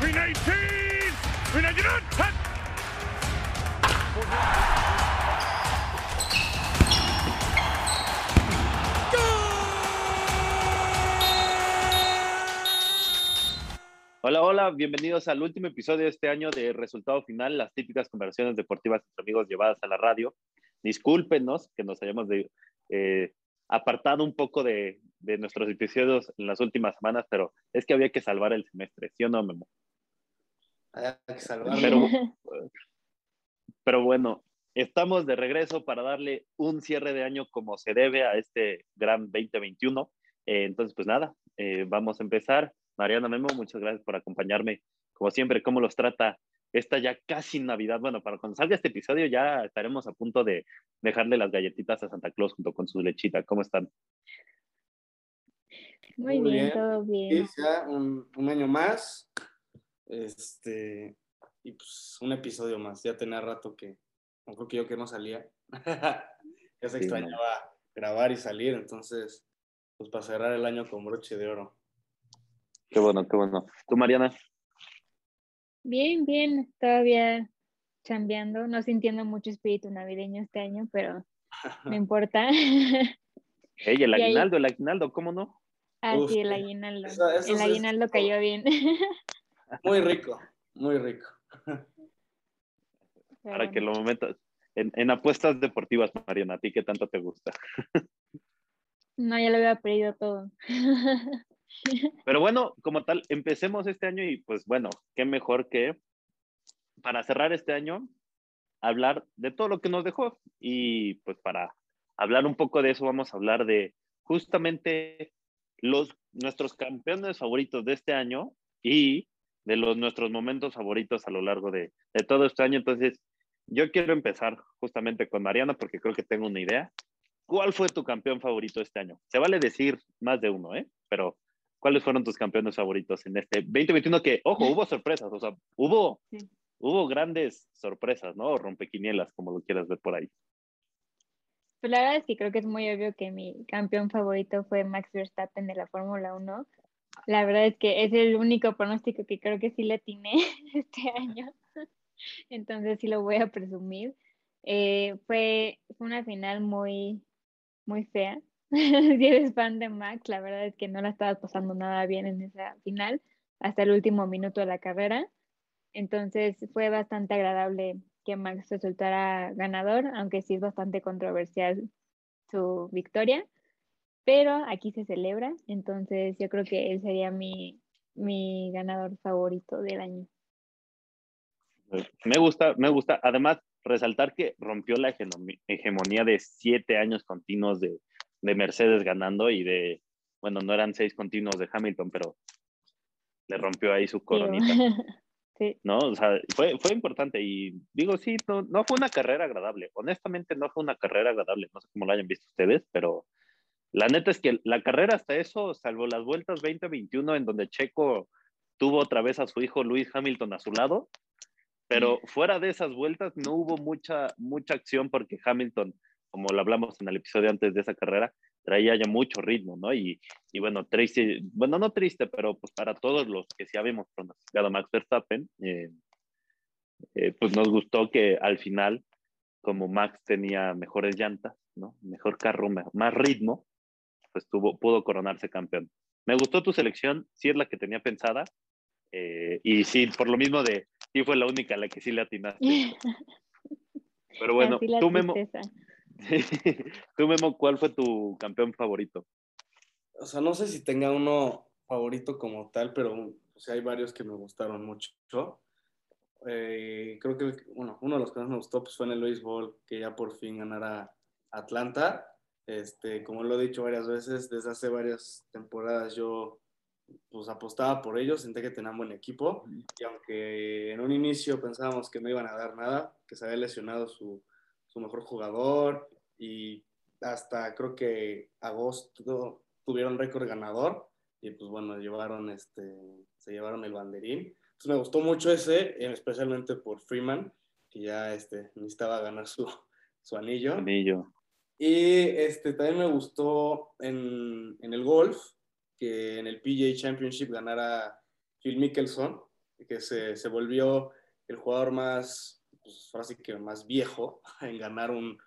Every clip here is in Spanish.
319! 319! Hola, hola, bienvenidos al último episodio de este año de Resultado Final, las típicas conversaciones deportivas entre amigos llevadas a la radio. Discúlpenos que nos hayamos eh, apartado un poco de, de, nuestros episodios en las últimas semanas, pero es que había que salvar el semestre, ¿sí o no, Memo? Había que salvarlo. Pero, pero bueno, estamos de regreso para darle un cierre de año como se debe a este gran 2021. Eh, entonces, pues nada, eh, vamos a empezar. Mariana Memo, muchas gracias por acompañarme. Como siempre, ¿cómo los trata esta ya casi Navidad? Bueno, para cuando salga este episodio ya estaremos a punto de dejarle las galletitas a Santa Claus junto con su lechita. ¿Cómo están? Muy, Muy bien, bien, todo bien. Sí, ya un, un, año más. Este, y pues un episodio más. Ya tenía rato que, no creo que yo que no salía. ya se sí, extrañaba no. grabar y salir, entonces, pues para cerrar el año con broche de oro. Qué bueno, qué bueno. ¿Tú, Mariana? Bien, bien, todavía chambeando, no sintiendo mucho espíritu navideño este año, pero no importa. Hey, el aguinaldo, el aguinaldo, ¿cómo no? Ah, Uf, sí, el aguinaldo. Eso, eso el aguinaldo es... cayó bien. Muy rico, muy rico. Para que lo momentos, en, en, apuestas deportivas, Mariana, ¿a ti qué tanto te gusta? No, ya lo había perdido todo. Pero bueno, como tal, empecemos este año y pues bueno, qué mejor que para cerrar este año, hablar de todo lo que nos dejó. Y pues para hablar un poco de eso, vamos a hablar de justamente los, nuestros campeones favoritos de este año y de los, nuestros momentos favoritos a lo largo de, de todo este año. Entonces, yo quiero empezar justamente con Mariana porque creo que tengo una idea. ¿Cuál fue tu campeón favorito este año? Se vale decir más de uno, ¿eh? Pero ¿cuáles fueron tus campeones favoritos en este 2021? Que, ojo, hubo sorpresas, o sea, hubo, sí. hubo grandes sorpresas, ¿no? O rompequinielas, como lo quieras ver por ahí. Pues la verdad es que creo que es muy obvio que mi campeón favorito fue Max Verstappen de la Fórmula 1. La verdad es que es el único pronóstico que creo que sí le atiné este año. Entonces sí lo voy a presumir. Eh, fue, una final muy, muy fea si eres fan de Max, la verdad es que no la estabas pasando nada bien en esa final hasta el último minuto de la carrera. Entonces fue bastante agradable que Max resultara ganador, aunque sí es bastante controversial su victoria. Pero aquí se celebra, entonces yo creo que él sería mi, mi ganador favorito del año. Me gusta, me gusta. Además, resaltar que rompió la hegemonía de siete años continuos de, de Mercedes ganando y de, bueno, no eran seis continuos de Hamilton, pero le rompió ahí su coronita. Sí. ¿No? O sea, fue, fue importante y digo, sí, no, no fue una carrera agradable. Honestamente, no fue una carrera agradable. No sé cómo lo hayan visto ustedes, pero la neta es que la carrera hasta eso, salvo las vueltas 2021 en donde Checo tuvo otra vez a su hijo Luis Hamilton a su lado, pero fuera de esas vueltas no hubo mucha, mucha acción porque Hamilton como lo hablamos en el episodio antes de esa carrera, traía ya mucho ritmo, ¿no? Y, y bueno, triste, bueno, no triste, pero pues para todos los que sí habíamos pronosticado a Max Verstappen, eh, eh, pues nos gustó que al final, como Max tenía mejores llantas, ¿no? Mejor carro, más ritmo, pues tuvo, pudo coronarse campeón. Me gustó tu selección, sí es la que tenía pensada, eh, y sí, por lo mismo de, sí fue la única a la que sí le atinaste. Pero bueno, tú, Memo, Tú, Memo, ¿cuál fue tu campeón favorito? O sea, no sé si tenga uno favorito como tal, pero o sea, hay varios que me gustaron mucho. Eh, creo que bueno, uno de los que más me gustó pues, fue en el béisbol, que ya por fin ganara Atlanta. Este, como lo he dicho varias veces, desde hace varias temporadas yo pues apostaba por ellos, senté que tenían buen equipo y aunque en un inicio pensábamos que no iban a dar nada, que se había lesionado su, su mejor jugador y hasta creo que agosto tuvieron récord ganador y pues bueno, llevaron este, se llevaron el banderín. Entonces me gustó mucho ese, especialmente por Freeman, que ya este, necesitaba ganar su, su anillo. Anillo. Y este, también me gustó en, en el golf, que en el PGA Championship ganara Phil Mickelson, que se, se volvió el jugador más, pues, que más viejo en ganar un,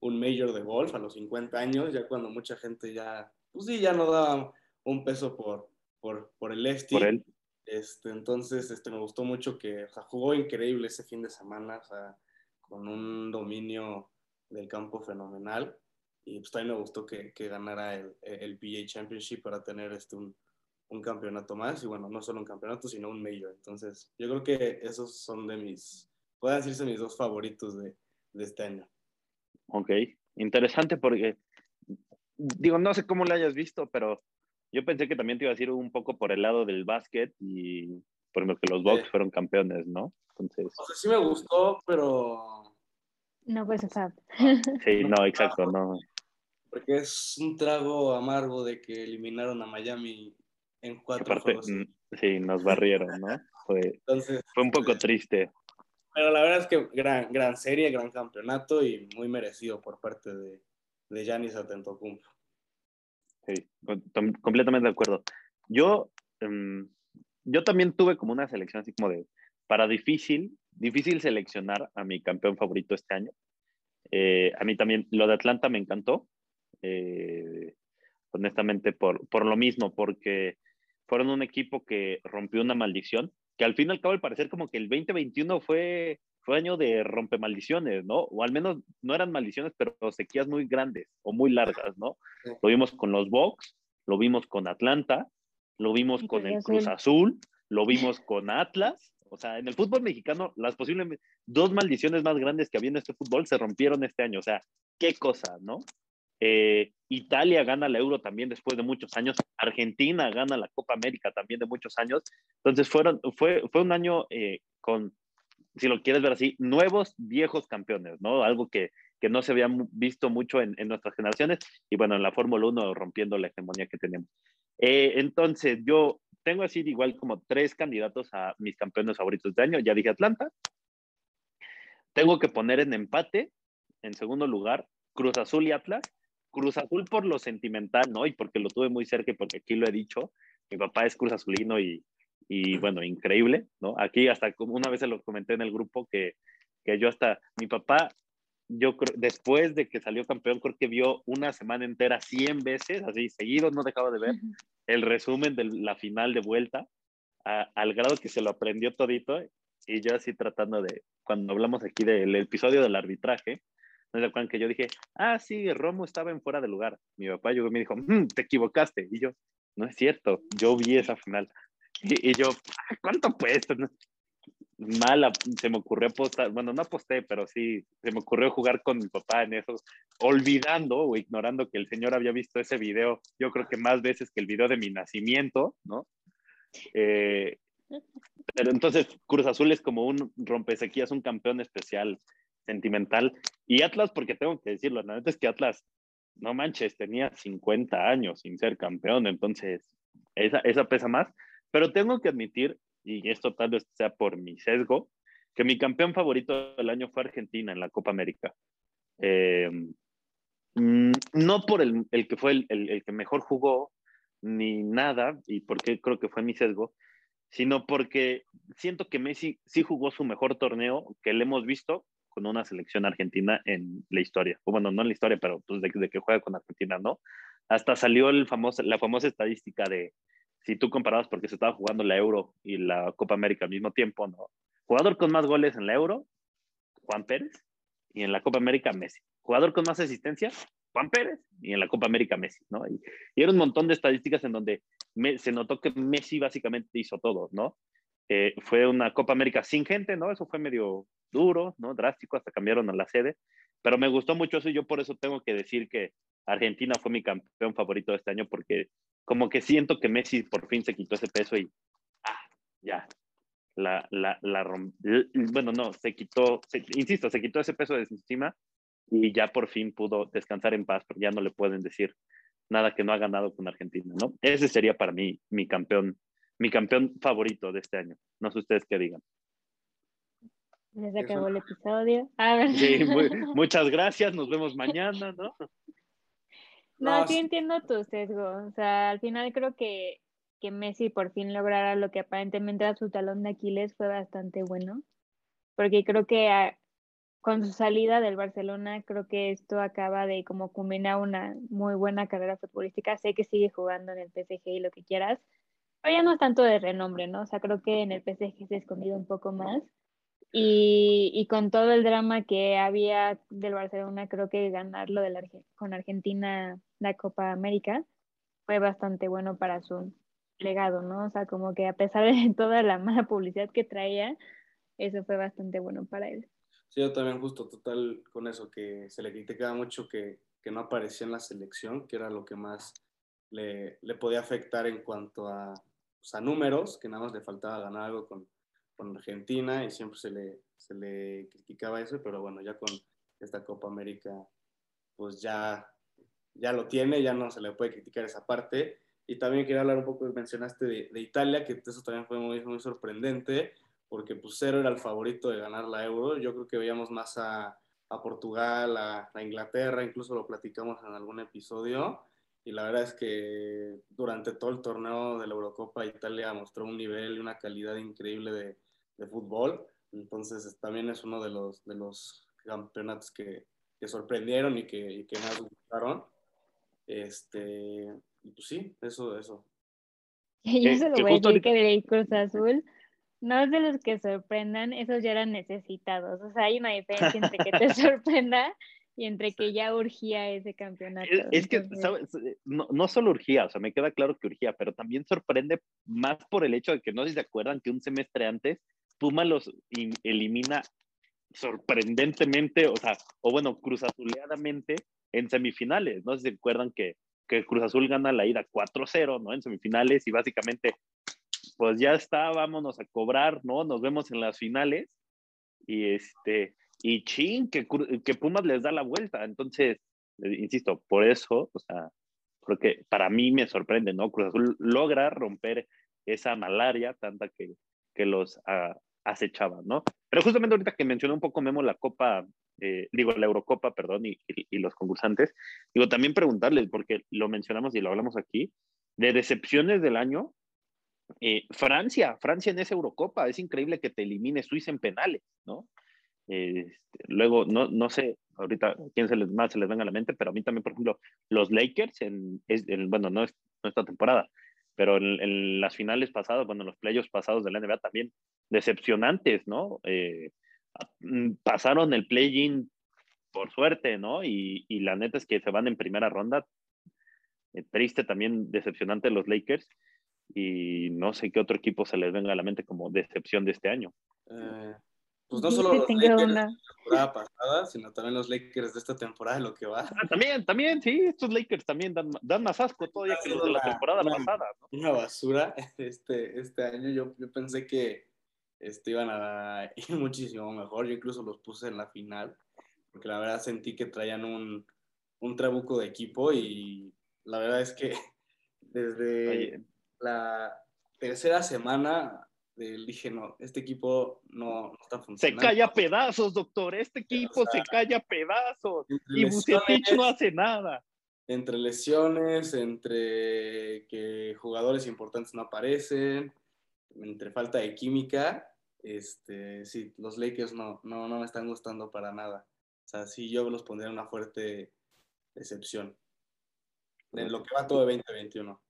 un Major de golf a los 50 años, ya cuando mucha gente ya, pues sí, ya no daba un peso por, por, por el Lefty. Por él. Este, entonces, este, me gustó mucho que o sea, jugó increíble ese fin de semana, o sea, con un dominio del campo fenomenal. Y pues también me gustó que, que ganara el, el PGA Championship para tener este, un, un campeonato más. Y bueno, no solo un campeonato, sino un Major. Entonces, yo creo que esos son de mis, pueden decirse mis dos favoritos de, de este año. Ok, interesante porque, digo, no sé cómo lo hayas visto, pero yo pensé que también te iba a decir un poco por el lado del básquet y por lo que los Bucks Sí. fueron campeones, ¿no? Entonces, O sea, sí me gustó, pero No, pues, o sea, sí, no, exacto, no. porque es un trago amargo de que eliminaron a Miami en cuatro Aparte, juegos. mm, sí, nos barrieron, ¿no? Fue, Entonces, fue un poco este, triste. pero la verdad es que gran, gran serie, gran campeonato y muy merecido por parte de, de Giannis Antetokounmpo. Sí, completamente de acuerdo. Yo, em, yo también tuve como una selección así como de, para difícil, difícil seleccionar a mi campeón favorito este año. Eh, a mí también lo de Atlanta me encantó, eh, honestamente por, por lo mismo, porque fueron un equipo que rompió una maldición, que al fin y al cabo al parecer como que el 2021 fue, fue año de rompe maldiciones, ¿no? O al menos no eran maldiciones, pero sequías muy grandes o muy largas, ¿no? Lo vimos con los Bucks, lo vimos con Atlanta, lo vimos con el. Cruz Azul, lo vimos con Atlas. O sea, en el fútbol mexicano, las posibles dos maldiciones más grandes que había en este fútbol se rompieron este año. O sea, qué cosa, ¿no? Eh, Italia gana la Euro también después de muchos años. Argentina gana la Copa América también de muchos años. Entonces, fueron, fue, fue un año eh, con, si lo quieres ver así, nuevos, viejos campeones, ¿no? Algo que, que no se había visto mucho en, en nuestras generaciones y bueno, en la Fórmula 1 rompiendo la hegemonía que tenemos. Eh, entonces, yo tengo así igual como tres candidatos a mis campeones favoritos de año. Ya dije Atlanta. Tengo que poner en empate, en segundo lugar, Cruz Azul y Atlas. Cruz Azul por lo sentimental, ¿no? Y porque lo tuve muy cerca y porque aquí lo he dicho. Mi papá es Cruz Azulino y, y bueno, increíble, ¿no? Aquí hasta como una vez se lo comenté en el grupo que, que yo hasta, mi papá, yo creo, después de que salió campeón, creo que vio una semana entera 100 veces, así seguido, no dejaba de ver el resumen de la final de vuelta, a- al grado que se lo aprendió todito, y yo así tratando de, cuando hablamos aquí del episodio del arbitraje, ¿no se acuerdan que yo dije, ah, sí, Romo estaba en fuera de lugar? Mi papá llegó y me dijo, "Mm, te equivocaste, y yo, no es cierto, yo vi esa final. Y, y yo, "Ah, ¿cuánto cuesta? Mala, se me ocurrió apostar, bueno, no aposté, pero sí, se me ocurrió jugar con mi papá en eso, olvidando o ignorando que el señor había visto ese video, yo creo que más veces que el video de mi nacimiento, ¿no? Eh, pero entonces Cruz Azul es como un rompesequías, un campeón especial, sentimental. Y Atlas, porque tengo que decirlo, la neta es que Atlas, no manches, tenía 50 años sin ser campeón, entonces esa, esa pesa más. Pero tengo que admitir, y esto tal vez sea por mi sesgo, que mi campeón favorito del año fue Argentina en la Copa América. Eh, mm, no por el, el que fue el, el- que mejor jugó, ni nada, y porque creo que fue mi sesgo, sino porque siento que Messi sí jugó su mejor torneo que le hemos visto con una selección argentina en la historia. O bueno, no en la historia, pero pues de, de que juega con Argentina, ¿no? Hasta salió el famoso, la famosa estadística de si tú comparabas porque se estaba jugando la Euro y la Copa América al mismo tiempo, ¿no? Jugador con más goles en la Euro, Juan Pérez, y en la Copa América, Messi. Jugador con más asistencias, Juan Pérez, y en la Copa América, Messi, ¿no? Y, y era un montón de estadísticas en donde me- se notó que Messi básicamente hizo todo, ¿no? Eh, fue una Copa América sin gente, ¿no? Eso fue medio duro, ¿no? Drástico, hasta cambiaron a la sede, pero me gustó mucho eso y yo por eso tengo que decir que Argentina fue mi campeón favorito este año porque como que siento que Messi por fin se quitó ese peso y, ah, ya, la, la, la rom- l- bueno, no, se quitó, se- insisto, se quitó ese peso de encima y ya por fin pudo descansar en paz, porque ya no le pueden decir nada que no ha ganado con Argentina, ¿no? Ese sería para mí mi campeón, mi campeón favorito de este año. No sé ustedes qué digan. Ya se Eso. acabó el episodio. A ver. Sí, muy- muchas gracias, nos vemos mañana, ¿no? No, No, sí entiendo tu sesgo. O sea, al final creo que que Messi por fin lograra lo que aparentemente era su talón de Aquiles fue bastante bueno, porque creo que ah, con su salida del Barcelona, creo que esto acaba de como culminar una muy buena carrera futbolística. Sé que sigue jugando en el PSG y lo que quieras, pero ya no es tanto de renombre, ¿no? O sea, creo que en el PSG se ha escondido un poco más. Y, y, con todo el drama que había del Barcelona, creo que ganarlo con Argentina la Copa América fue bastante bueno para su legado, ¿no? O sea, como que a pesar de toda la mala publicidad que traía, eso fue bastante bueno para él. Sí, yo también justo total con eso, que se le criticaba mucho que, que no aparecía en la selección, que era lo que más le, le podía afectar en cuanto a, pues, a números, que nada más le faltaba ganar algo con, con Argentina y siempre se le, se le criticaba eso, pero bueno, ya con esta Copa América, pues ya, ya lo tiene, ya no se le puede criticar esa parte. Y también quería hablar un poco, mencionaste de, de Italia, que eso también fue muy, muy sorprendente, porque pues cero era el favorito de ganar la Euro. Yo creo que veíamos más a, a Portugal, a, a, Inglaterra, incluso lo platicamos en algún episodio. Y la verdad es que durante todo el torneo de la Eurocopa, Italia mostró un nivel y una calidad increíble de, de fútbol. Entonces también es uno de los, de los campeonatos que, que sorprendieron y que, y que más gustaron. Este, y pues sí, eso, eso. Yo se lo voy a decir que el Cruz Azul no es de los que sorprendan, esos ya eran necesitados. O sea, hay una diferencia entre que te sorprenda y entre que ya urgía ese campeonato. Es, que, ¿sabes? No, no, solo urgía, o sea, me queda claro que urgía, pero también sorprende más por el hecho de que no sé si se acuerdan que un semestre antes Puma los elimina sorprendentemente, o sea, o bueno, cruzazuleadamente en semifinales, ¿no? Se acuerdan que, que Cruz Azul gana la ida 4-0, ¿no? En semifinales y básicamente, pues ya está, vámonos a cobrar, ¿no? Nos vemos en las finales y este, y chin, que, que Pumas les da la vuelta. Entonces, insisto, por eso, o sea, porque para mí me sorprende, ¿no? Cruz Azul logra romper esa malaria tanta que, que los uh, acechaban, ¿no? Pero justamente ahorita que mencioné un poco Memo la Copa, eh, digo la Eurocopa, perdón, y, los concursantes, digo también preguntarles, porque lo mencionamos y lo hablamos aquí, de decepciones del año, eh, Francia, Francia en esa Eurocopa, es increíble que te elimine Suiza en penales, ¿no? Este, luego, no, no sé ahorita quién se les, más se les venga a la mente, pero a mí también, por ejemplo, los Lakers, en, en bueno, no, es, esta temporada, pero en, las finales pasadas, bueno, en los playoffs pasados de la NBA también decepcionantes, ¿no? Eh, mm, pasaron el play-in por suerte, ¿no? Y, y, la neta es que se van en primera ronda. Eh, triste también, decepcionante los Lakers. Y no sé qué otro equipo se les venga a la mente como decepción de este año. Eh, pues no solo los Lakers de la temporada pasada, sino también los Lakers de esta temporada, lo que va. Ah, también, también, sí, estos Lakers también dan, dan más asco todavía que los de la temporada pasada. ¿no? Una basura este, este año. Yo, yo pensé que este, iban a ir muchísimo mejor. Yo incluso los puse en la final, porque la verdad sentí que traían un, un trabuco de equipo y la verdad es que desde Oye. la tercera semana dije, no, este equipo no, no, está funcionando. Se cae a pedazos, doctor, este equipo o sea, se cae a pedazos y Bucetich no hace nada. Entre lesiones, entre que jugadores importantes no aparecen, entre falta de química, este, sí, los Lakers no, no, no me están gustando para nada. O sea, sí, yo los pondría una fuerte decepción. En lo que va todo de 2021.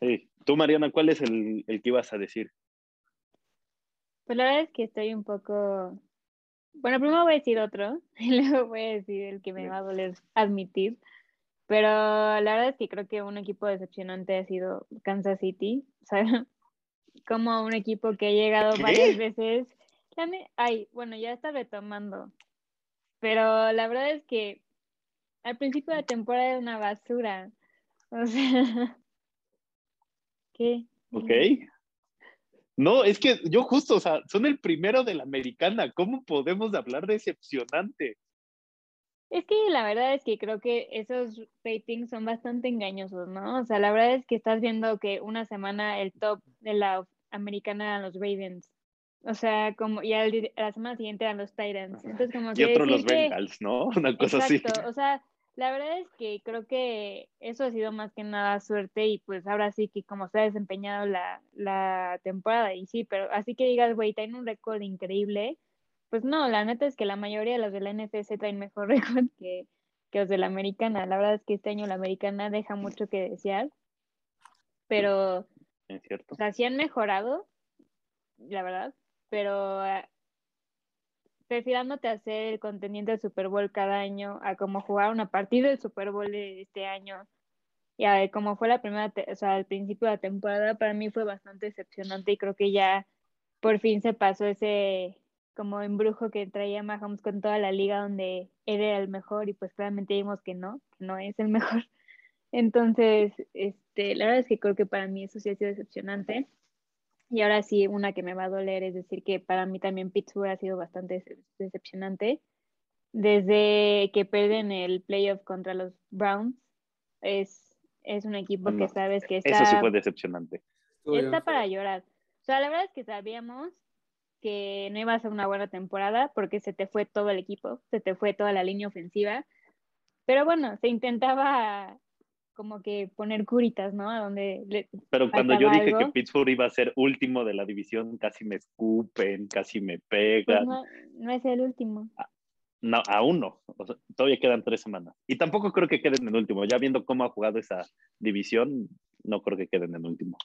Sí. Tú, Mariana, ¿cuál es el, el que ibas a decir? Pues la verdad es que estoy un poco. Bueno, primero voy a decir otro y luego voy a decir el que me va a doler admitir. Pero la verdad es que creo que un equipo decepcionante ha sido Kansas City. O sea, como un equipo que ha llegado ¿Qué? varias veces. Ay, bueno, ya está retomando. Pero la verdad es que al principio de la temporada era una basura. O sea, ¿qué? Ok. No, es que yo justo, o sea, son el primero de la americana. ¿Cómo podemos hablar de decepcionante? Es que la verdad es que creo que esos ratings son bastante engañosos, ¿no? O sea, la verdad es que estás viendo que una semana el top de la americana eran los Ravens. O sea, como, y al, a la semana siguiente eran los Titans. Entonces, como y otro los Bengals, ¿no? Una cosa Exacto. así. O sea, La verdad es que creo que eso ha sido más que nada suerte y pues ahora sí que como se ha desempeñado la, la temporada y sí, pero así que digas, güey, tiene un récord increíble, pues no, la neta es que la mayoría de los de la NFC traen mejor récord que, que los de la americana. La verdad es que este año la americana deja mucho que desear, pero Es cierto. o sea, sí han mejorado, la verdad, pero eh, prefiriéndote hacer el contendiente del Super Bowl cada año a como jugar una partida del Super Bowl de este año. Y a como fue la primera, o sea, al principio de la temporada, para mí fue bastante decepcionante y creo que ya por fin se pasó ese como embrujo que traía Mahomes con toda la liga donde él era el mejor y pues claramente vimos que no, que no es el mejor. Entonces, este, la verdad es que creo que para mí eso sí ha sido decepcionante. Y ahora sí, una que me va a doler es decir que para mí también Pittsburgh ha sido bastante dece- decepcionante. Desde que pierden el playoff contra los Browns, es, es un equipo que sabes que Eso sí está, fue decepcionante. Está para llorar. O sea, la verdad es que sabíamos que no iba a ser una buena temporada porque se te fue todo el equipo, se te fue toda la línea ofensiva. Pero bueno, se intentaba como que poner curitas, ¿no? A donde le- Pero cuando yo ¿Faltaba dije que? Pittsburgh iba a ser último de la división, casi me escupen, casi me pues pegan. no, no es el último. No, aún no. O sea, todavía quedan tres semanas. Y tampoco creo que queden en último. Ya viendo cómo ha jugado esa división, no creo que queden en último.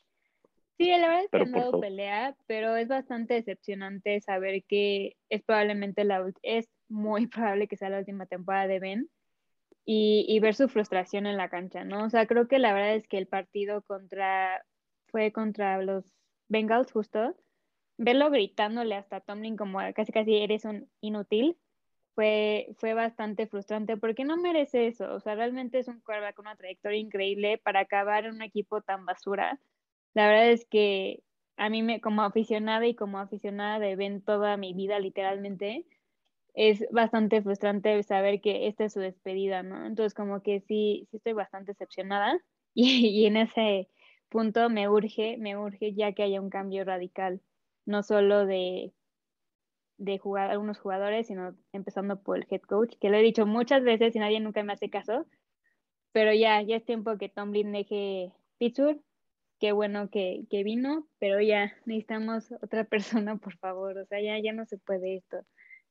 Sí, la verdad es que han dado pelea, pero es bastante decepcionante saber que es probablemente la es muy probable que sea la última temporada de Ben y, ver su frustración en la cancha, ¿no? O sea, creo que la verdad es que el partido contra fue contra los Bengals justo, verlo gritándole hasta Tomlin como casi casi eres un inútil, fue, fue bastante frustrante porque no merece eso. O sea, realmente es un quarterback con una trayectoria increíble para acabar en un equipo tan basura. La verdad es que a mí, me, como aficionada y como aficionada de Ben toda mi vida, literalmente, es bastante frustrante saber que esta es su despedida, ¿no? Entonces, como que sí, sí estoy bastante decepcionada y, y en ese punto me urge, me urge ya que haya un cambio radical, no solo de, de jugar algunos jugadores, sino empezando por el head coach, que lo he dicho muchas veces y nadie nunca me hace caso, pero ya, ya es tiempo que Tomlin deje Pittsburgh, qué bueno que, que vino, pero ya necesitamos otra persona, por favor, o sea, ya, ya no se puede esto.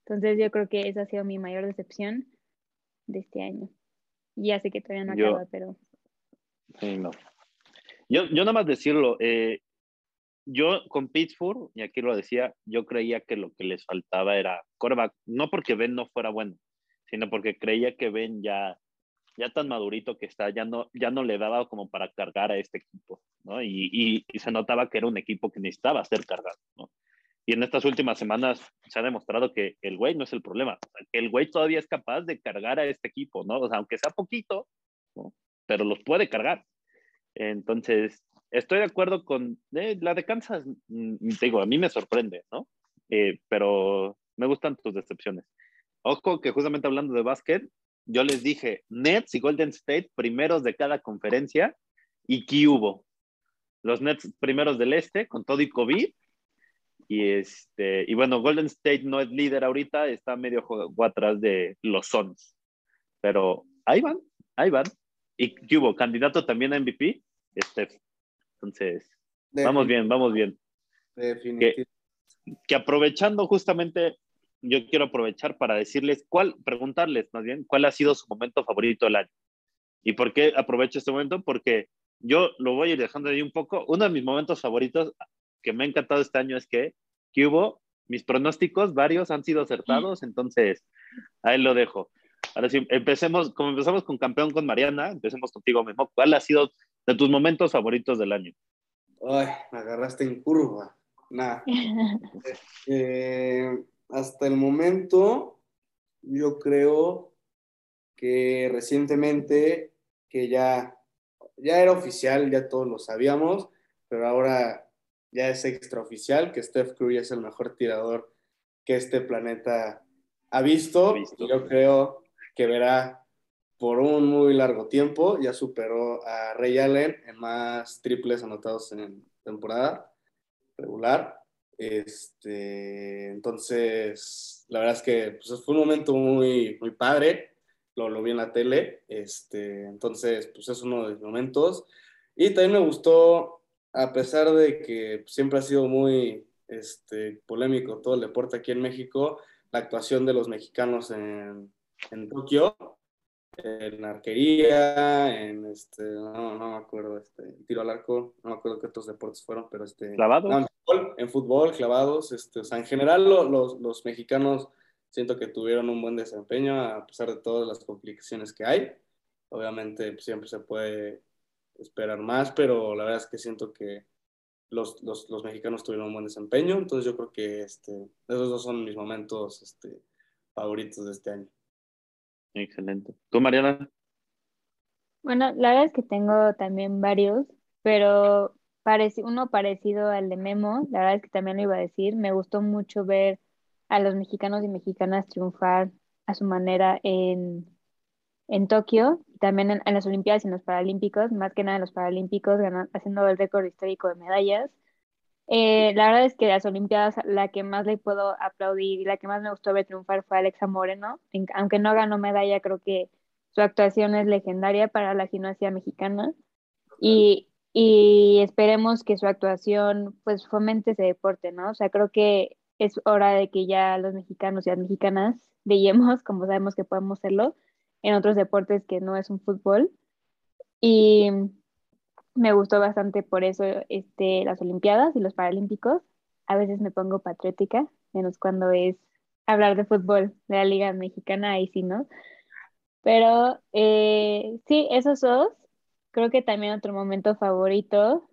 Entonces yo creo que esa ha sido mi mayor decepción de este año. Y ya sé que todavía no Yo- acaba, pero Sí, no. Yo, yo nada más decirlo, eh, yo con Pittsburgh, y aquí lo decía, yo creía que lo que les faltaba era coreback, no porque Ben no fuera bueno, sino porque creía que Ben ya, ya tan madurito que está, ya no, ya no le daba como para cargar a este equipo, ¿no? Y, y- y se notaba que era un equipo que necesitaba ser cargado, ¿no? Y en estas últimas semanas se ha demostrado que el güey no es el problema, el güey todavía es capaz de cargar a este equipo, ¿no? O sea, aunque sea poquito, ¿no? Pero los puede cargar. Entonces, estoy de acuerdo con eh, la de Kansas, mm, digo, a mí me sorprende, ¿no? Eh, pero me gustan tus decepciones. Ojo que justamente hablando de básquet, yo les dije Nets y Golden State primeros de cada conferencia y ¿qué hubo? Los Nets primeros del este con todo y COVID. Y, este, y bueno, Golden State no es líder ahorita, está medio juego atrás de los Suns. Pero ahí van, ahí van. ¿Y hubo? ¿Candidato también a MVP? Steph. Entonces, vamos bien, vamos bien. Definitivamente. Que aprovechando justamente, yo quiero aprovechar para decirles cuál, preguntarles más bien, cuál ha sido su momento favorito del año. ¿Y por qué aprovecho este momento? Porque yo lo voy a ir dejando ahí un poco. Uno de mis momentos favoritos que me ha encantado este año es que, que hubo mis pronósticos, varios han sido acertados, entonces ahí lo dejo. Ahora sí, empecemos, como empezamos con campeón con Mariana, empecemos contigo mismo. ¿Cuál ha sido de tus momentos favoritos del año? Ay, me agarraste en curva. Nada. Eh, hasta el momento, yo creo que recientemente, que ya, ya era oficial, ya todos lo sabíamos, pero ahora ya es extraoficial que Steph Curry es el mejor tirador que este planeta ha visto. Ha visto. Y yo creo que verá por un muy largo tiempo. Ya superó a Ray Allen en más triples anotados en temporada regular. Este, entonces, la verdad es que pues, fue un momento muy, muy padre. lo, lo vi en la tele, este, entonces pues es uno de los momentos. Y también me gustó, a pesar de que siempre ha sido muy este, polémico todo el deporte aquí en México, la actuación de los mexicanos en, en Tokio, en arquería, en este, no, no me acuerdo, este, tiro al arco, no me acuerdo qué otros deportes fueron, pero este... ¿Clavados? en, fútbol, en fútbol, clavados, este, o sea, en general los, los mexicanos siento que tuvieron un buen desempeño a pesar de todas las complicaciones que hay. Obviamente pues, siempre se puede esperar más, pero la verdad es que siento que los, los, los, mexicanos tuvieron un buen desempeño, entonces yo creo que este, esos dos son mis momentos este, favoritos de este año. Excelente. ¿Tú, Mariana? Bueno, la verdad es que tengo también varios, pero pareci uno parecido al de Memo, la verdad es que también lo iba a decir, me gustó mucho ver a los mexicanos y mexicanas triunfar a su manera en, en Tokio, también en, las Olimpiadas y en los Paralímpicos, más que nada en los Paralímpicos, haciendo el récord histórico de medallas. Eh, la verdad es que las Olimpiadas, la que más le puedo aplaudir y la que más me gustó ver triunfar fue Alexa Moreno. aunque no ganó medalla, creo que su actuación es legendaria para la gimnasia mexicana. Y, y esperemos que su actuación pues fomente ese deporte, ¿no? O sea, creo que es hora de que ya los mexicanos y las mexicanas brillemos como sabemos que podemos hacerlo en otros deportes que no es un fútbol. Y me gustó bastante por eso este, las Olimpiadas y los Paralímpicos. A veces me pongo patriótica, menos cuando es hablar de fútbol de la Liga Mexicana, ahí sí, ¿no? Pero eh, sí, esos dos. Creo que también otro momento favorito.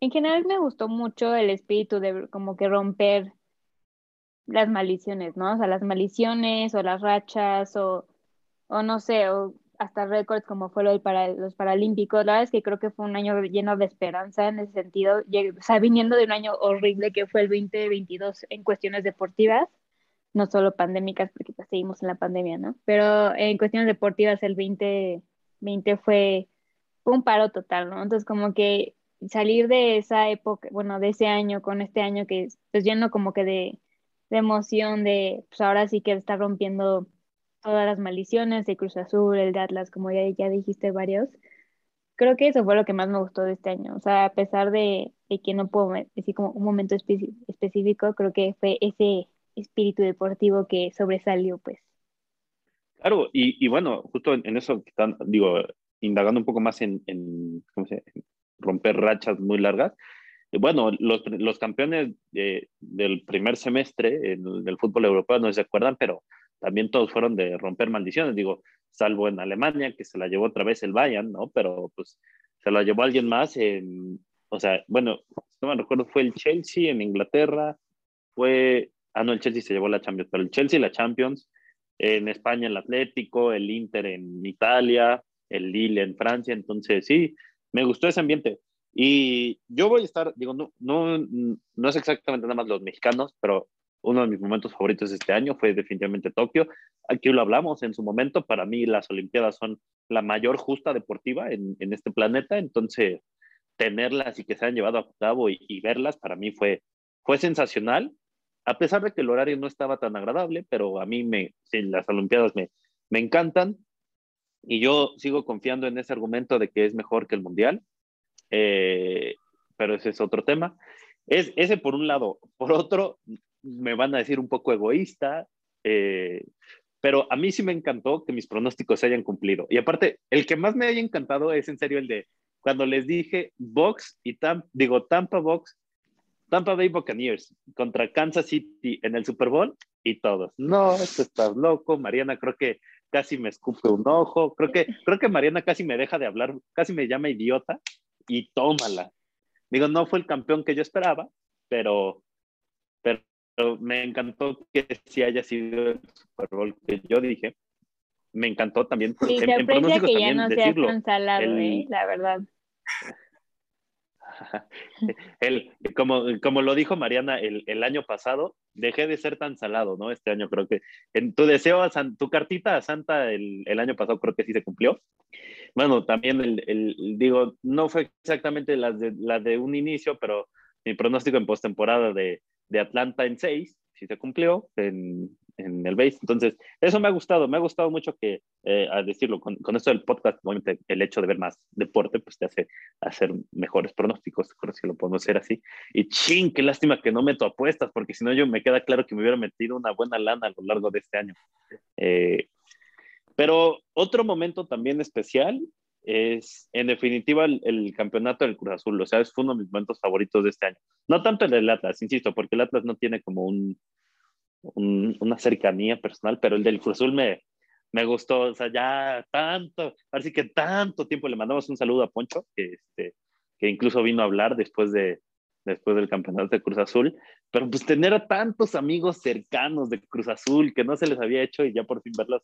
En general me gustó mucho el espíritu de como que romper las maldiciones, ¿no? O sea, las maldiciones o las rachas o, o no sé, o hasta récords como fue lo para los Paralímpicos. La verdad es que creo que fue un año lleno de esperanza en ese sentido. O sea, viniendo de un año horrible que fue el 2022 en cuestiones deportivas, no solo pandémicas, porque pues, seguimos en la pandemia, ¿no? Pero en cuestiones deportivas el 2020 fue, un paro total, ¿no? Entonces como que salir de esa época, bueno, de ese año con este año que pues lleno como que de de emoción de, pues ahora sí que está rompiendo todas las maldiciones de Cruz Azul, el de Atlas, como ya, ya dijiste varios. Creo que eso fue lo que más me gustó de este año. O sea, a pesar de, que no puedo decir como un momento específico, creo que fue ese espíritu deportivo que sobresalió, pues. Claro, y, y bueno, justo en, eso, digo, indagando un poco más en, en, ¿cómo se, en romper rachas muy largas, bueno, los, los campeones del primer semestre del fútbol europeo no se acuerdan, pero también todos fueron de romper maldiciones, digo, salvo en Alemania, que se la llevó otra vez el Bayern, ¿no? Pero pues se la llevó alguien más, o sea, bueno, no me recuerdo, fue el Chelsea en Inglaterra, fue, ah, no, el Chelsea se llevó la Champions, pero el Chelsea la Champions, en España el Atlético, el Inter en Italia, el Lille en Francia, entonces sí, me gustó ese ambiente. Y yo voy a estar, digo, no, no, no es exactamente nada más los mexicanos, pero uno de mis momentos favoritos este año fue definitivamente Tokio. Aquí lo hablamos en su momento, para mí las Olimpiadas son la mayor justa deportiva en, en este planeta, entonces tenerlas y que se han llevado a cabo y, verlas para mí fue, fue sensacional, a pesar de que el horario no estaba tan agradable, pero a mí me, sí, las Olimpiadas me, me encantan y yo sigo confiando en ese argumento de que es mejor que el Mundial. Eh, pero ese es otro tema. Es, ese por un lado. Por otro, me van a decir un poco egoísta, eh, pero a mí sí me encantó que mis pronósticos se hayan cumplido. Y aparte, el que más me haya encantado es en serio el de cuando les dije Box y Tampa, digo Tampa Box, Tampa Bay Buccaneers contra Kansas City en el Super Bowl y todos. No, esto estás loco, Mariana, creo que casi me escupe un ojo, creo que, creo que Mariana casi me deja de hablar, casi me llama idiota y tómala. Digo, no fue el campeón que yo esperaba, pero, pero, me encantó que sí haya sido el Super Bowl que yo dije. Me encantó también. Sí, en, se aprecia que ya no seas tan salado, ¿eh? la verdad. el, como, como lo dijo Mariana el, el, año pasado, dejé de ser tan salado, ¿no? Este año creo que en tu deseo, a tu cartita a Santa el, el, año pasado creo que sí se cumplió bueno, también el, digo, no fue exactamente la de, la de un inicio, pero mi pronóstico en postemporada de, de Atlanta en 6, sí se cumplió, en, en el base. Entonces, eso me ha gustado, me ha gustado mucho que, eh, a decirlo, con, con, esto del podcast, obviamente el hecho de ver más deporte, pues te hace hacer mejores pronósticos, creo que lo podemos hacer así. Y ching, qué lástima que no meto apuestas, porque si no yo me queda claro que me hubiera metido una buena lana a lo largo de este año. Eh, pero otro momento también especial es, en definitiva, el, campeonato del Cruz Azul. O sea, es uno de mis momentos favoritos de este año. No tanto el del Atlas, insisto, porque el Atlas no tiene como un, una cercanía personal, pero el del Cruz Azul me, me gustó. O sea, ya tanto, así que tanto tiempo le mandamos un saludo a Poncho, que, este, que incluso vino a hablar después de después del campeonato de Cruz Azul, pero pues tener a tantos amigos cercanos de Cruz Azul que no se les había hecho y ya por fin verlos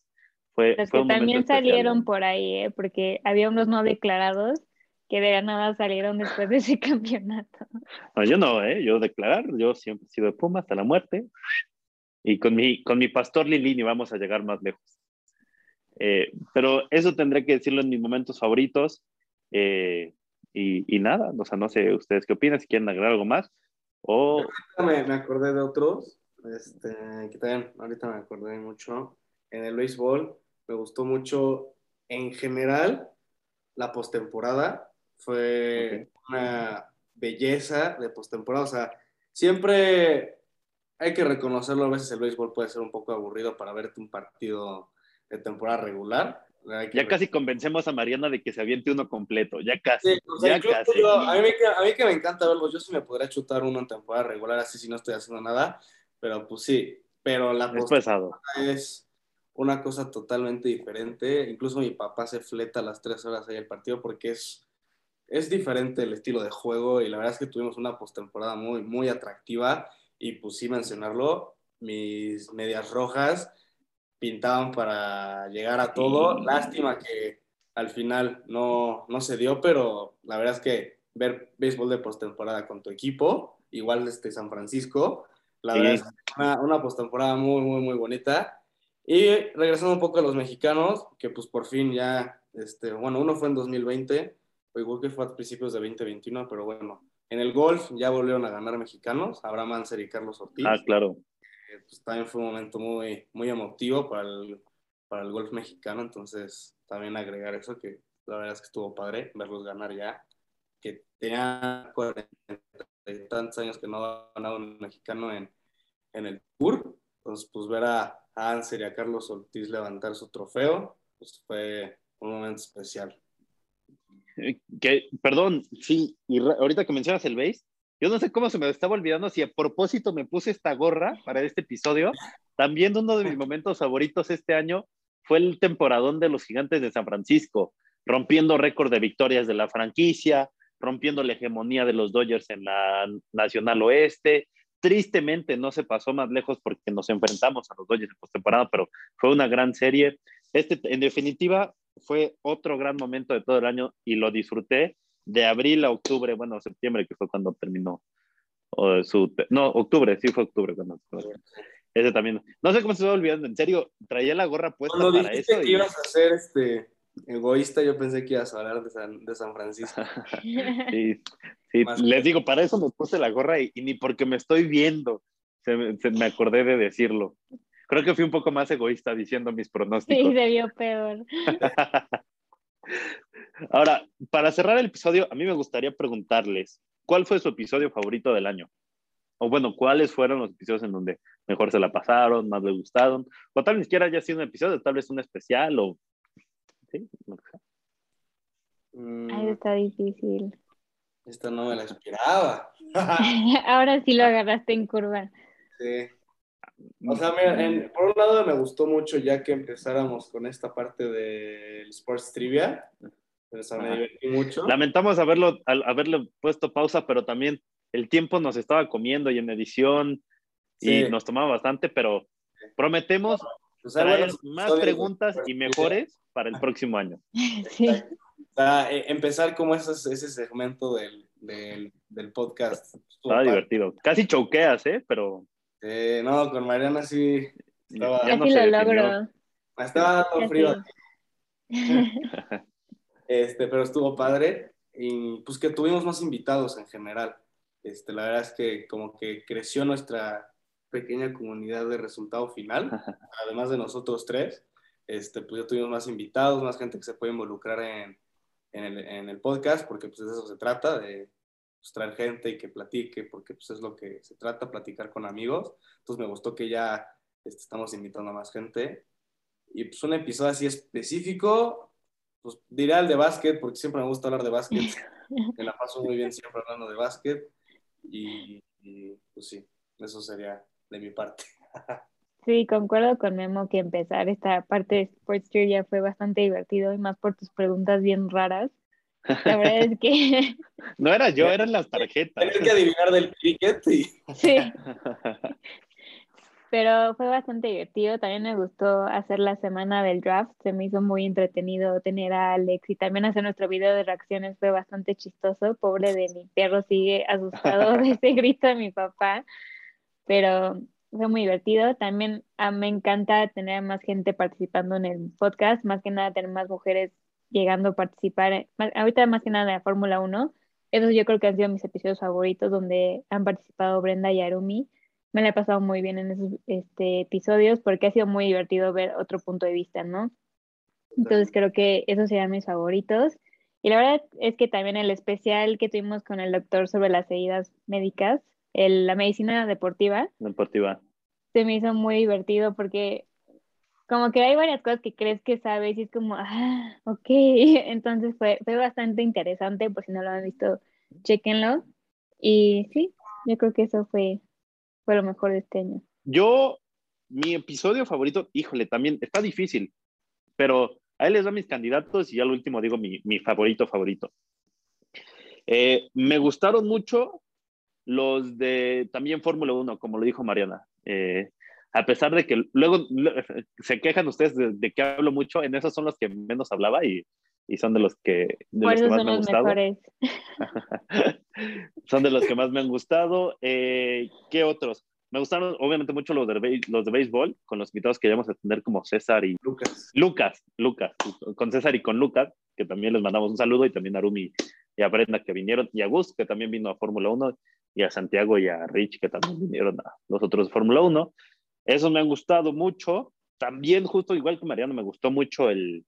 fue, Los que también salieron por ahí, ¿eh? porque había unos no declarados que de nada salieron después de ese campeonato. No, yo no, ¿eh? yo declarar, yo siempre he sido de Puma hasta la muerte. Y con mi, con mi pastor Lilini vamos a llegar más lejos. Eh, pero eso tendré que decirlo en mis momentos favoritos. Eh, y, y, nada, o sea, no sé ustedes qué opinan, si quieren agregar algo más. O... Me, me acordé de otros, este, que también ahorita me acordé mucho. En el béisbol, me gustó mucho en general la postemporada. Fue una belleza de postemporada. O sea, siempre hay que reconocerlo. A veces el béisbol puede ser un poco aburrido para verte un partido de temporada regular. Ya casi convencemos a Mariana de que se aviente uno completo, ya casi. ya casi. a, mí, a, mí, que me encanta verlo, yo sí me podría chutar uno en temporada regular, así si no estoy haciendo nada, pero pues sí, pero la es es una cosa totalmente diferente. Incluso mi papá se fleta a las tres horas ahí el partido porque es, es diferente el estilo de juego y la verdad es que tuvimos una postemporada muy, muy atractiva y pues sí mencionarlo, mis medias rojas pintaban para llegar a todo. Lástima que al final no, no se dio, pero la verdad es que ver béisbol de postemporada con tu equipo, igual este San Francisco, la verdad es una, una postemporada muy, muy, muy bonita y regresando un poco a los mexicanos, que pues por fin ya, este, bueno, uno fue en 2020, o igual que fue a principios de 2021, pero bueno, en el golf ya volvieron a ganar mexicanos, Abraham Anser y Carlos Ortiz. Ah, claro. Eh, pues también fue un momento muy, muy emotivo para el, para el golf mexicano, entonces también agregar eso, que la verdad es que estuvo padre verlos ganar ya, que tenía 40 y tantos años que no ha ganado un mexicano en, en el Tour, entonces pues ver a a Anser y a Carlos Ortiz levantar su trofeo, pues fue un momento especial. Eh, que, perdón, sí, y ahorita que mencionas el base, yo no sé cómo se me estaba olvidando si a propósito me puse esta gorra para este episodio. También uno de mis momentos favoritos este año fue el temporadón de los gigantes de San Francisco, rompiendo récord de victorias de la franquicia, rompiendo la hegemonía de los Dodgers en la Nacional Oeste, Tristemente no se pasó más lejos porque nos enfrentamos a los Dodgers en postemporada, pero fue una gran serie. Este, en definitiva, fue otro gran momento de todo el año y lo disfruté de abril a octubre, bueno, septiembre, que fue cuando terminó su, no, octubre, sí fue octubre cuando, ese también, no sé cómo se va olvidando, en serio, traía la gorra puesta para eso. Que ibas a hacer este egoísta, yo pensé que ibas a hablar de San, de San Francisco. sí, Sí, les digo, para eso me puse la gorra y, ni porque me estoy viendo se, me acordé de decirlo. Creo que fui un poco más egoísta diciendo mis pronósticos. Sí, debió peor. Ahora, para cerrar el episodio, a mí me gustaría preguntarles, ¿cuál fue su episodio favorito del año? O bueno, ¿cuáles fueron los episodios en donde mejor se la pasaron, más les gustaron? O tal vez ni siquiera haya sido un episodio, tal vez un especial o... ¿Sí? Ahí está difícil. Esta no me la esperaba. Ahora sí lo agarraste en curva. Sí. O sea, mira, por un lado me gustó mucho ya que empezáramos con esta parte del Sports Trivia. O me divertí mucho. Lamentamos haberlo, haberle puesto pausa, pero también el tiempo nos estaba comiendo y en edición y nos tomaba bastante, pero prometemos pues traer más preguntas y mejores para el próximo año. Sí. E, empezar como ese, ese segmento del, del, podcast. Estaba divertido. Casi choqueas, ¿eh? Pero. no, con Mariana sí. Estaba, Casi lo logro. Estaba todo frío. este, pero estuvo padre. Y pues que tuvimos más invitados en general. Este, la verdad es que como que creció nuestra pequeña comunidad de resultado final, además de nosotros tres. Este, pues ya tuvimos más invitados, más gente que se puede involucrar en, en, el, en el, podcast, porque pues de eso se trata, de pues, traer gente y que platique, porque pues es lo que se trata, platicar con amigos. Entonces me gustó que ya este, estamos invitando a más gente. Y pues un episodio así específico, pues diré al de básquet, porque siempre me gusta hablar de básquet. Me la paso muy bien siempre hablando de básquet. Y, y pues sí, eso sería de mi parte. Sí, concuerdo con Memo que empezar esta parte de Sports ya fue bastante divertido y más por tus preguntas bien raras. La verdad es que... No era yo, eran las tarjetas. Tienes que adivinar del cricket y... Sí. Pero fue bastante divertido. También me gustó hacer la semana del draft. Se me hizo muy entretenido tener a Alex y también hacer nuestro video de reacciones fue bastante chistoso. Pobre de mi perro sigue asustado de ese grito de mi papá. Pero fue muy divertido. También ah, me encanta tener más gente participando en el podcast, más que nada tener más mujeres llegando a participar. ahorita más que nada en la Fórmula 1. Esos yo creo que han sido mis episodios favoritos donde han participado Brenda y Arumi. Me la he pasado muy bien en esos este, episodios porque ha sido muy divertido ver otro punto de vista, ¿no? Entonces creo que esos serían mis favoritos. Y la verdad es que también el especial que tuvimos con el doctor sobre las heridas médicas la medicina deportiva. Deportiva. Se me hizo muy divertido porque como que hay varias cosas que crees que sabes y es como, ah, ok. Entonces fue, fue bastante interesante, por si no lo han visto, chequenlo. Y sí, yo creo que eso fue, fue lo mejor de este año. Yo, mi episodio favorito, híjole, también está difícil, pero ahí les doy mis candidatos y ya lo último digo mi, mi favorito favorito. Eh, me gustaron mucho los de también Fórmula 1, como lo dijo Mariana. Eh, a pesar de que luego se quejan ustedes de, que hablo mucho, en esos son los que menos hablaba y, y son de los que, de los que más me han gustado. son de los que más me han gustado. Eh, ¿Qué otros? Me gustaron obviamente mucho los de, los de béisbol, con los invitados que íbamos a tener como César y Lucas. Lucas, Lucas, con César y con Lucas, que también les mandamos un saludo, y también a Arumi y a Brenda que vinieron, y a Gus, que también vino a Fórmula 1, y a Santiago y a Rich, que también vinieron a los otros Fórmula 1. Esos me han gustado mucho. También, justo igual que Mariano, me gustó mucho el,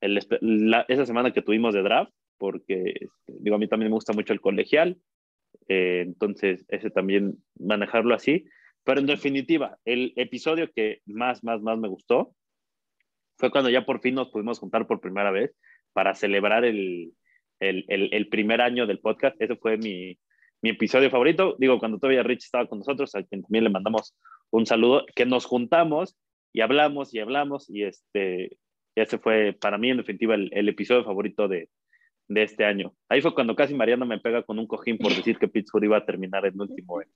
esa semana que tuvimos de draft, porque, este, digo, a mí también me gusta mucho el colegial. Eh, entonces, ese también manejarlo así. Pero en definitiva, el episodio que más, más, más me gustó fue cuando ya por fin nos pudimos juntar por primera vez para celebrar el, el, el, el primer año del podcast. Ese fue mi, mi episodio favorito. Digo, cuando todavía Rich estaba con nosotros, a quien también le mandamos un saludo, que nos juntamos y hablamos y hablamos y este, ese fue para mí en definitiva el, el episodio favorito de, de, este año. Ahí fue cuando casi Mariana me pega con un cojín por decir que Pittsburgh iba a terminar en último en,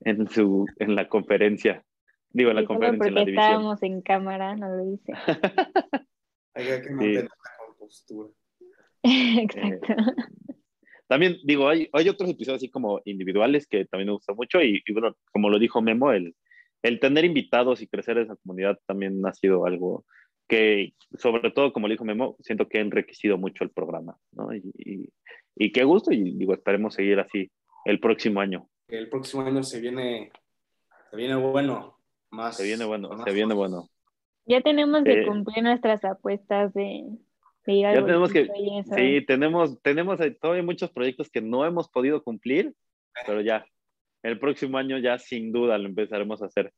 en, su, en la conferencia. Digo, en la conferencia, en la división. estábamos en cámara, no lo dice. Hay que mantener la compostura. Exacto. Eh, también digo, hay, hay otros episodios así como individuales que también me gustan mucho y, bueno, como lo dijo Memo, el, el tener invitados y crecer esa comunidad también ha sido algo que, sobre todo, como le dijo Memo, siento que ha enriquecido mucho el programa, ¿no? Y, y, y qué gusto y digo, esperemos seguir así el próximo año. El próximo año se viene, se viene bueno, más. Se viene bueno, se viene bueno. Ya tenemos que eh, cumplir nuestras apuestas de, ya tenemos que, sí, tenemos, tenemos todavía muchos proyectos que no hemos podido cumplir, pero ya, el próximo año ya sin duda lo empezaremos a hacer.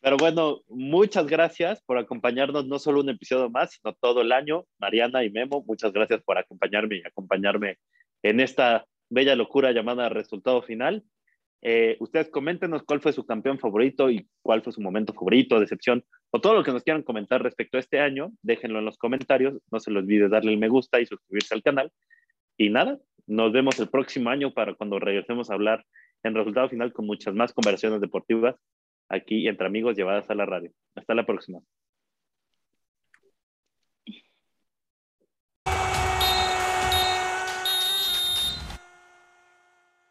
Pero bueno, muchas gracias por acompañarnos, no solo un episodio más, sino todo el año. Mariana y Memo, muchas gracias por acompañarme y acompañarme en esta bella locura llamada resultado final. Eh, ustedes coméntenos cuál fue su campeón favorito y cuál fue su momento favorito, decepción, o todo lo que nos quieran comentar respecto a este año, déjenlo en los comentarios. No se les olvide darle el me gusta y suscribirse al canal. Y nada, nos vemos el próximo año para cuando regresemos a hablar en resultado final con muchas más conversaciones deportivas aquí entre amigos llevadas a la radio. Hasta la próxima.